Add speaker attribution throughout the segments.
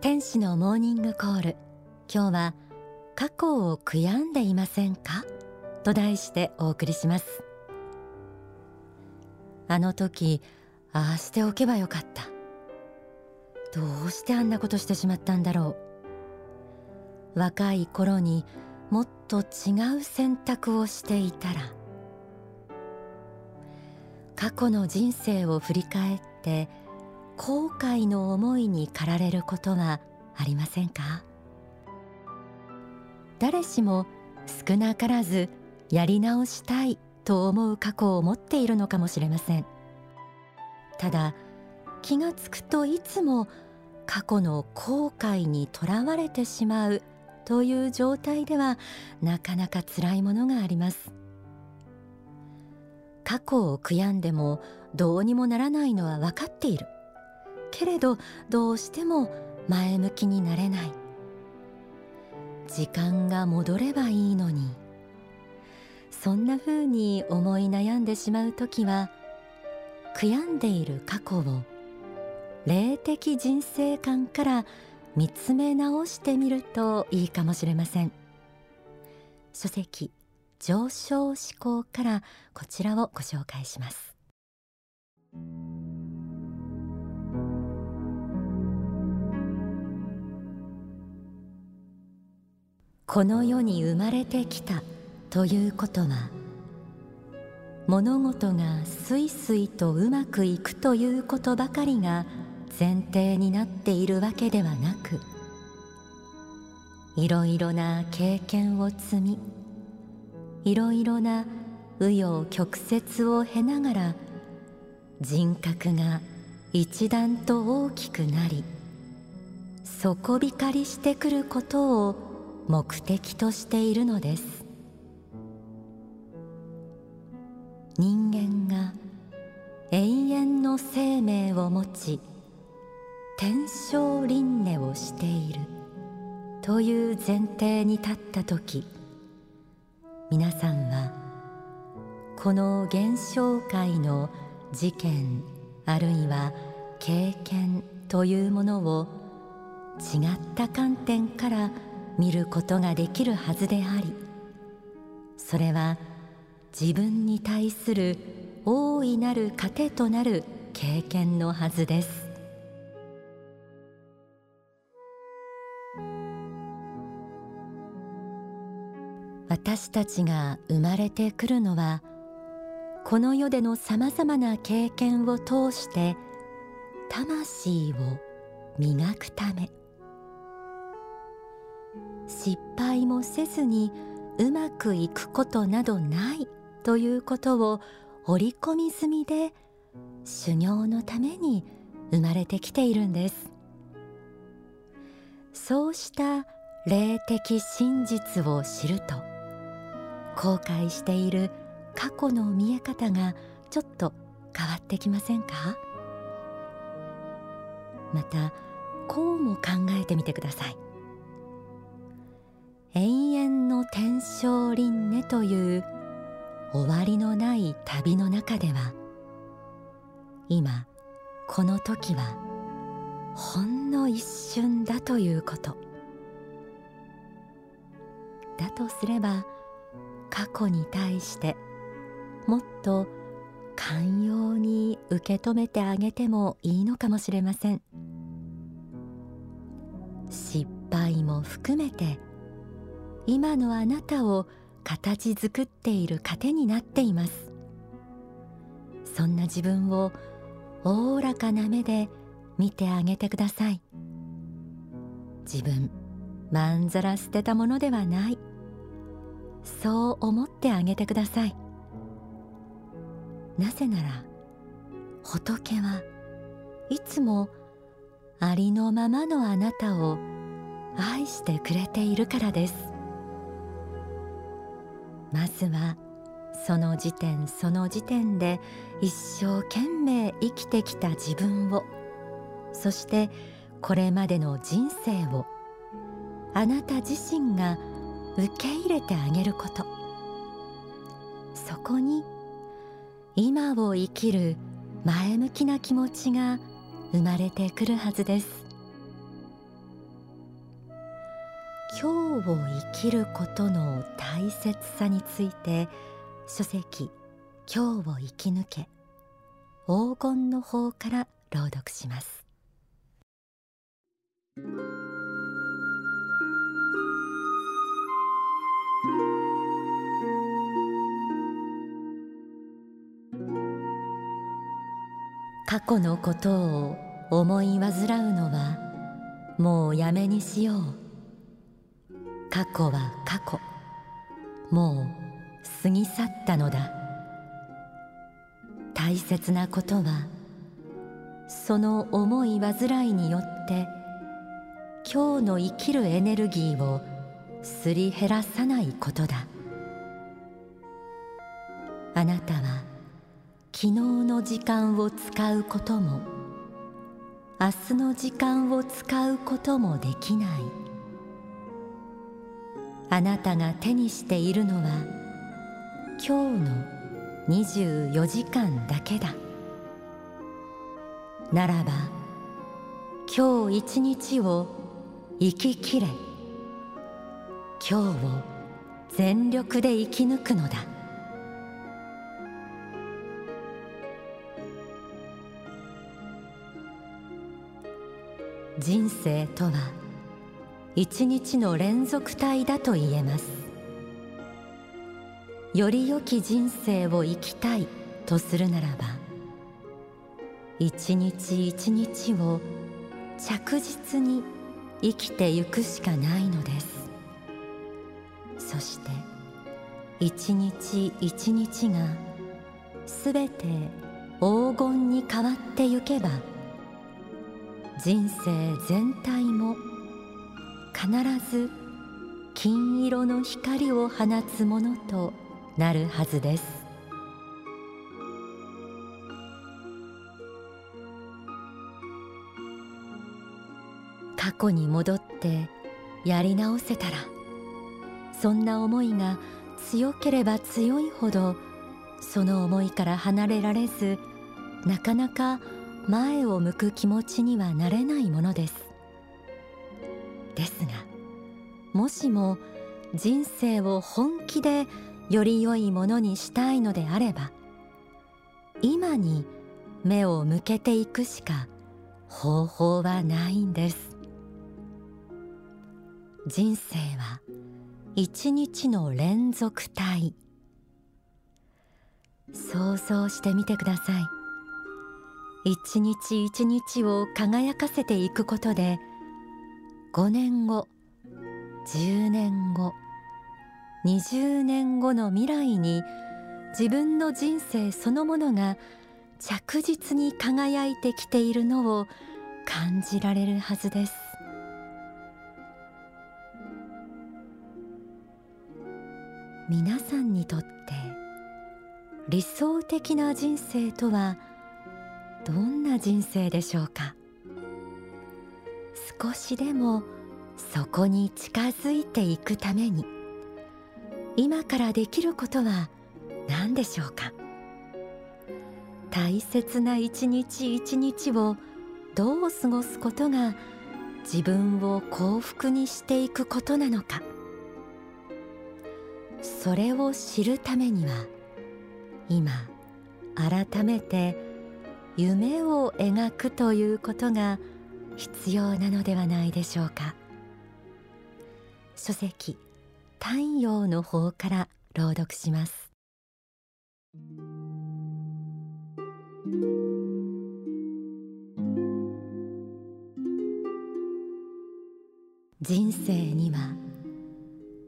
Speaker 1: 天使のモーニングコール。今日は過去を悔やんでいませんか？と題してお送りします。あの時ああしておけばよかった。どうしてあんなことしてしまったんだろう。若い頃にもっと違う選択をしていたら。過去の人生を振り返って後悔の思いに駆られることはありませんか？誰しも少なからずやり直したいと思う過去を持っているのかもしれません。ただ気がつくといつも過去の後悔にとらわれてしまうという状態ではなかなか辛いものがあります。過去を悔やんでもどうにもならないのは分かっている。けれどどうしても前向きになれない。時間が戻ればいいのに。そんな風に思い悩んでしまう時は悔やんでいる過去を霊的人生観から見つめ直してみるといいかもしれません。書籍上昇思考からこちらをご紹介します。この世に生まれてきたということは物事がすいすいとうまくいくということばかりが前提になっているわけではなくいろいろな経験を積みいろいろな紆余曲折を経ながら人格が一段と大きくなり底光りしてくることを目的としているのです。人間が永遠の生命を持ち天正輪廻をしているという前提に立った時皆さんはこの現象界の事件あるいは経験というものを違った観点から見ることができるはずでありそれは自分に対する大いなる糧となる経験のはずです。私たちが生まれてくるのはこの世でのさまざまな経験を通して魂を磨くため。失敗もせずにうまくいくことなどないということを織り込み済みで修行のために生まれてきているんです。そうした霊的真実を知ると後悔している過去の見え方がちょっと変わってきませんか？またこうも考えてみてください。天正輪廻という終わりのない旅の中では今この時はほんの一瞬だということ。だとすれば過去に対してもっと寛容に受け止めてあげてもいいのかもしれません。失敗も含めて今のあなたを形作っている糧になっています。そんな自分をおおらかな目で見てあげてください。自分まんざら捨てたものではない。そう思ってあげてください。なぜなら仏はいつもありのままのあなたを愛してくれているからです。まずはその時点その時点で一生懸命生きてきた自分をそしてこれまでの人生をあなた自身が受け入れてあげること。そこに今を生きる前向きな気持ちが生まれてくるはずです。今日を生きることの大切さについて書籍今日を生き抜け黄金の方から朗読します。過去のことを思い煩うのはもうやめにしよう。過去は過去。もう過ぎ去ったのだ。大切なことはその思い煩いによって今日の生きるエネルギーをすり減らさないことだ。あなたは昨日の時間を使うことも明日の時間を使うこともできない。あなたが手にしているのは今日の24時間だけだ。ならば今日一日を生ききれ。今日を全力で生き抜くのだ。人生とは一日の連続体だと言えます。より良き人生を生きたいとするならば一日一日を着実に生きてゆくしかないのです。そして一日一日がすべて黄金に変わってゆけば人生全体も必ず金色の光を放つものとなるはずです。過去に戻ってやり直せたらそんな思いが強ければ強いほどその思いから離れられずなかなか前を向く気持ちにはなれないものです。ですがもしも人生を本気でより良いものにしたいのであれば今に目を向けていくしか方法はないんです。人生は一日の連続体。想像してみてください。一日一日を輝かせていくことで5年後10年後20年後の未来に自分の人生そのものが着実に輝いてきているのを感じられるはずです。皆さんにとって理想的な人生とはどんな人生でしょうか？少しでもそこに近づいていくために。今からできることは何でしょうか？大切な一日一日をどう過ごすことが自分を幸福にしていくことなのか。それを知るためには今改めて夢を描くということが必要なのではないでしょうか。書籍太陽の方から朗読します。人生には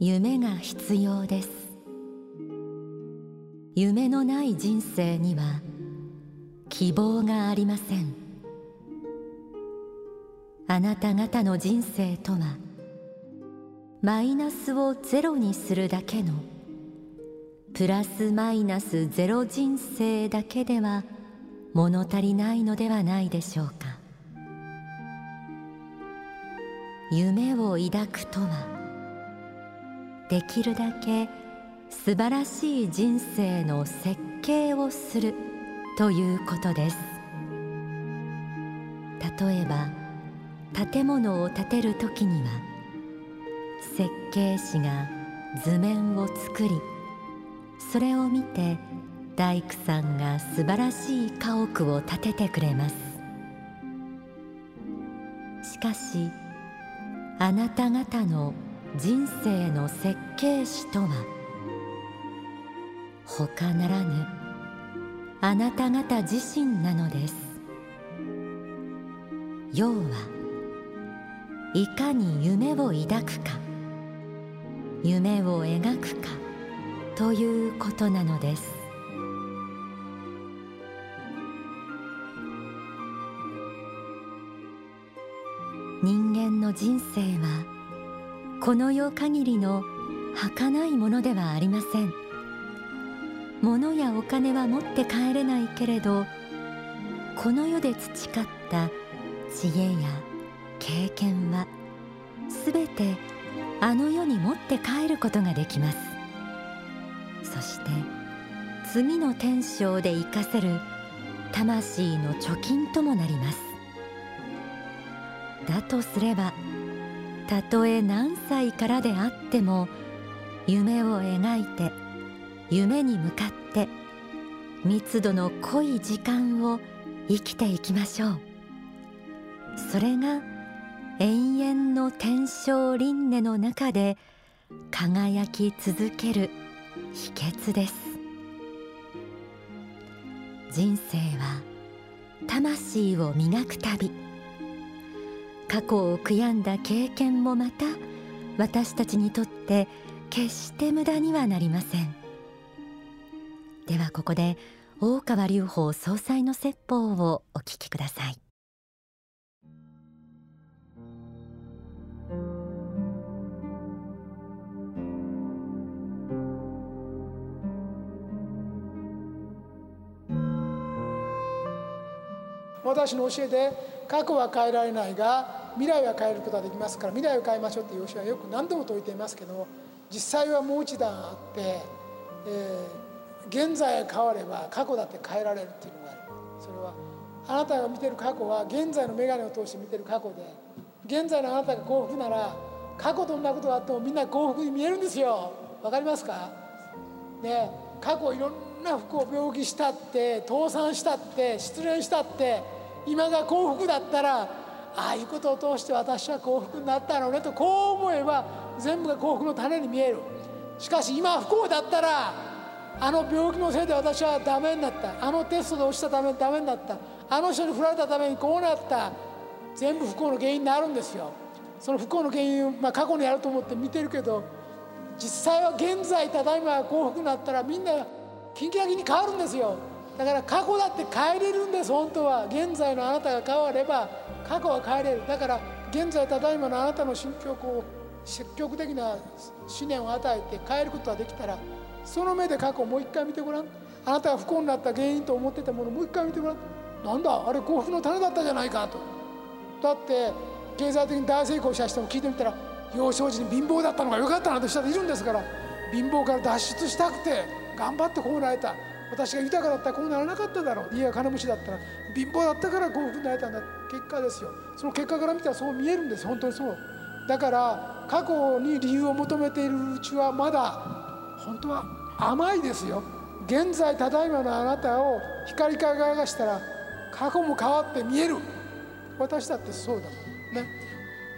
Speaker 1: 夢が必要です。夢のない人生には希望がありません。あなた方の人生とはマイナスをゼロにするだけのプラスマイナスゼロ人生だけでは物足りないのではないでしょうか。夢を抱くとはできるだけ素晴らしい人生の設計をするということです。例えば建物を建てる時には設計士が図面を作りそれを見て大工さんが素晴らしい家屋を建ててくれます。しかしあなた方の人生の設計士とは他ならぬあなた方自身なのです。要はいかに夢を抱くか。夢を描くか。ということなのです。人間の人生はこの世限りの儚いものではありません。物やお金は持って帰れないけれどこの世で培った知恵や経験はすべてあの世に持って帰ることができます。そして次の天章で生かせる魂の貯金ともなります。だとすればたとえ何歳からであっても夢を描いて夢に向かって密度の濃い時間を生きていきましょう。それが永遠の天正輪廻の中で輝き続ける秘訣です。人生は魂を磨く旅。過去を悔やんだ経験もまた私たちにとって決して無駄にはなりません。ではここで大川隆法総裁の説法をお聞きください。
Speaker 2: 私の教えで過去は変えられないが未来は変えることができますから未来を変えましょうっていう教えはよく何度も説いていますけど実際はもう一段あって、えー、現在が変われば過去だって変えられるっていうのがある。それはあなたが見てる過去は現在の眼鏡を通して見てる過去で現在のあなたが幸福なら過去どんなことがあってもみんな幸福に見えるんですよ。わかりますか？ね過去いろんな不幸病気したって倒産したって失恋したって今が幸福だったらああいうことを通して私は幸福になったのねとこう思えば全部が幸福の種に見える。しかし今不幸だったらあの病気のせいで私はダメになった。あのテストで落ちたためにダメになった。あの人に振られたためにこうなった。全部不幸の原因になるんですよ。その不幸の原因、まあ、過去にあると思って見てるけど実際は現在ただいま幸福になったらみんなキンキラキに変わるんですよ。だから過去だって変えれるんです本当は。現在のあなたが変われば過去は変えれる。だから現在ただいまのあなたの心境を積極的な思念を与えて変えることができたらその目で過去をもう一回見てごらん。あなたが不幸になった原因と思ってたものをもう一回見てごらん。なんだあれ幸福の種だったじゃないかと。だって経済的に大成功した人も聞いてみたら幼少時に貧乏だったのが良かったなんて人いるんですから貧乏から脱出したくて頑張ってこうなれた。私が豊かだったらこうならなかっただろう。家が金持ちだったら貧乏だったから幸福になれたんだ。結果ですよ。その結果から見たらそう見えるんです。本当にそう。だから過去に理由を求めているうちはまだ本当は甘いですよ。現在ただいまのあなたを光り輝かしたら過去も変わって見える。私だってそうだもんね。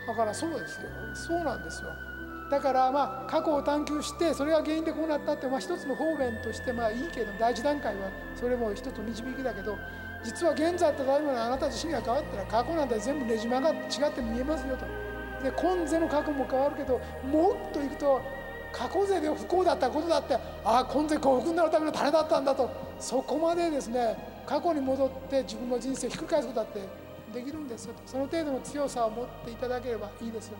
Speaker 2: だからそうですよ。そうなんですよ。だからまあ過去を探求してそれが原因でこうなったってまあ一つの方面としてまあいいけど第一段階はそれも一つ導きだけど実は現在ただいまのあなた自身が変わったら過去なんて全部ねじ曲がって違って見えますよと。で今世の過去も変わるけどもっといくと過去世で不幸だったことだってああ今世幸福になるための種だったんだとそこまでですね過去に戻って自分の人生をひっくり返すことだってできるんですよとその程度の強さを持っていただければいいですよ。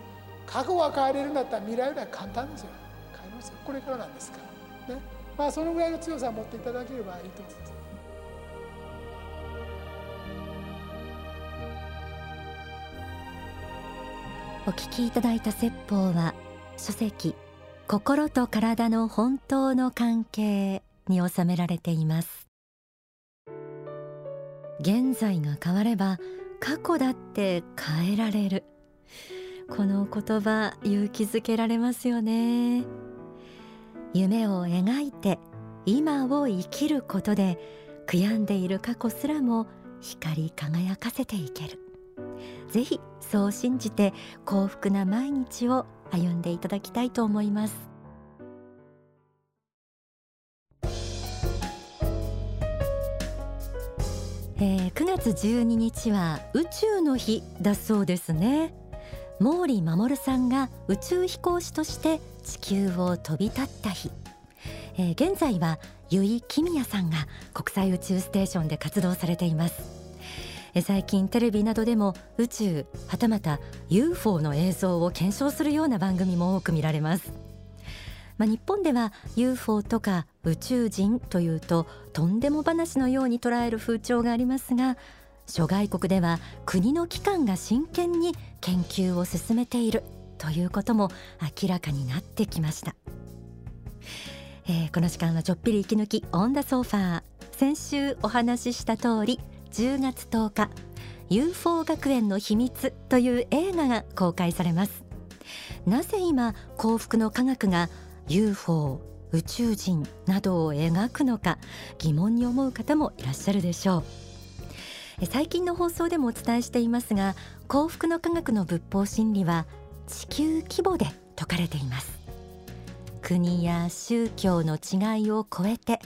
Speaker 2: 過去が変えれるんだったら未来よりは簡単ですよ。変えますよ。これからなんですから。ね。まあそのぐらいの強さを持っていただければいいと思います。
Speaker 1: お聞きいただいた説法は書籍心と体の本当の関係に収められています。現在が変われば過去だって変えられる。この言葉勇気づけられますよね。夢を描いて今を生きることで悔やんでいる過去すらも光り輝かせていける。ぜひそう信じて幸福な毎日を歩んでいただきたいと思います。えー、9月12日は宇宙の日だそうですね。毛利守さんが宇宙飛行士として地球を飛び立った日、えー、現在は由井公也さんが国際宇宙ステーションで活動されています。最近テレビなどでも宇宙はたまた UFO の映像を検証するような番組も多く見られます。まあ、日本では UFO とか宇宙人というととんでも話のように捉える風潮がありますが諸外国では国の機関が真剣に研究を進めている。ということも明らかになってきました、えー、この時間はちょっぴり息抜きオンダソファー。先週お話しした通り10月10日 UFO 学園の秘密という映画が公開されます。なぜ今幸福の科学が UFO 宇宙人などを描くのか疑問に思う方もいらっしゃるでしょう。最近の放送でもお伝えしていますが幸福の科学の仏法真理は地球規模で説かれています。国や宗教の違いを超えて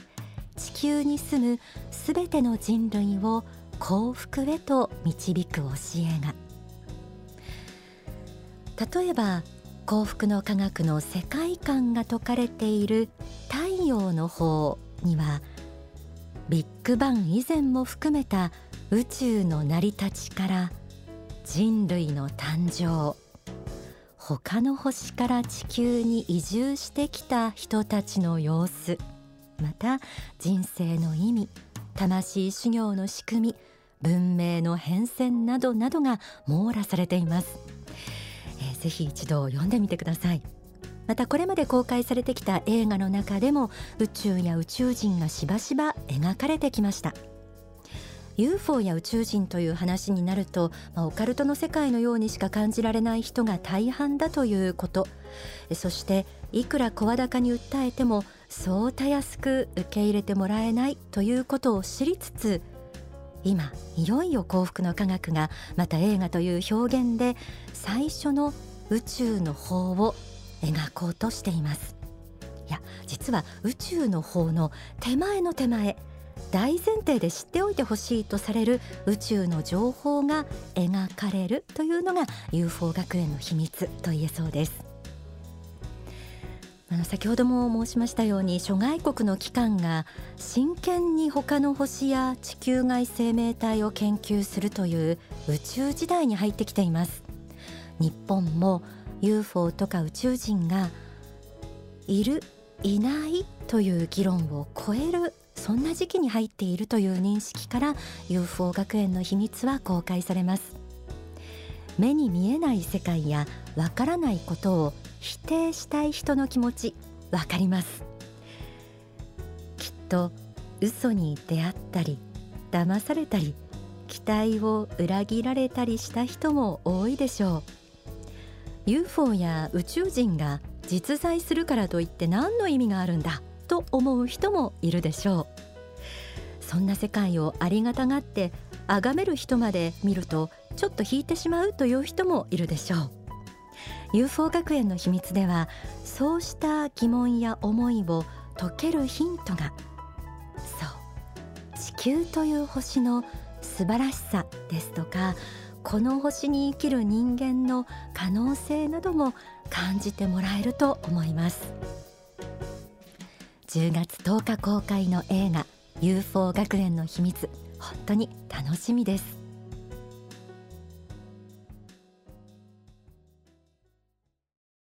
Speaker 1: 地球に住むすべての人類を幸福へと導く教えが。例えば幸福の科学の世界観が説かれている太陽の方にはビッグバン以前も含めた宇宙の成り立ちから人類の誕生。他の星から地球に移住してきた人たちの様子。また人生の意味魂修行の仕組み文明の変遷などなどが網羅されています。えー、ぜひ一度読んでみてください。またこれまで公開されてきた映画の中でも宇宙や宇宙人がしばしば描かれてきました。UFO や宇宙人という話になると、まあ、オカルトの世界のようにしか感じられない人が大半だということ。そしていくら声高に訴えてもそうたやすく受け入れてもらえないということを知りつつ今いよいよ幸福の科学がまた映画という表現で最初の宇宙の方を描こうとしています。いや実は宇宙の方の手前の手前大前提で知っておいてほしいとされる宇宙の情報が描かれるというのが UFO 学園の秘密と言えそうです。あの先ほども申しましたように諸外国の機関が真剣に他の星や地球外生命体を研究するという宇宙時代に入ってきています。日本も UFO とか宇宙人がいるいないという議論を超えるそんな時期に入っているという認識から UFO 学園の秘密は公開されます。目に見えない世界やわからないことを否定したい人の気持ちわかります。きっと嘘に出会ったり騙されたり期待を裏切られたりした人も多いでしょう。UFO や宇宙人が実在するからといって何の意味があるんだ？と思う人もいるでしょう。そんな世界をありがたがって崇める人まで見るとちょっと引いてしまうという人もいるでしょう。UFO 学園の秘密ではそうした疑問や思いを解けるヒントがそう地球という星の素晴らしさですとかこの星に生きる人間の可能性なども感じてもらえると思います。10月10日公開の映画 UFO 学園の秘密本当に楽しみです。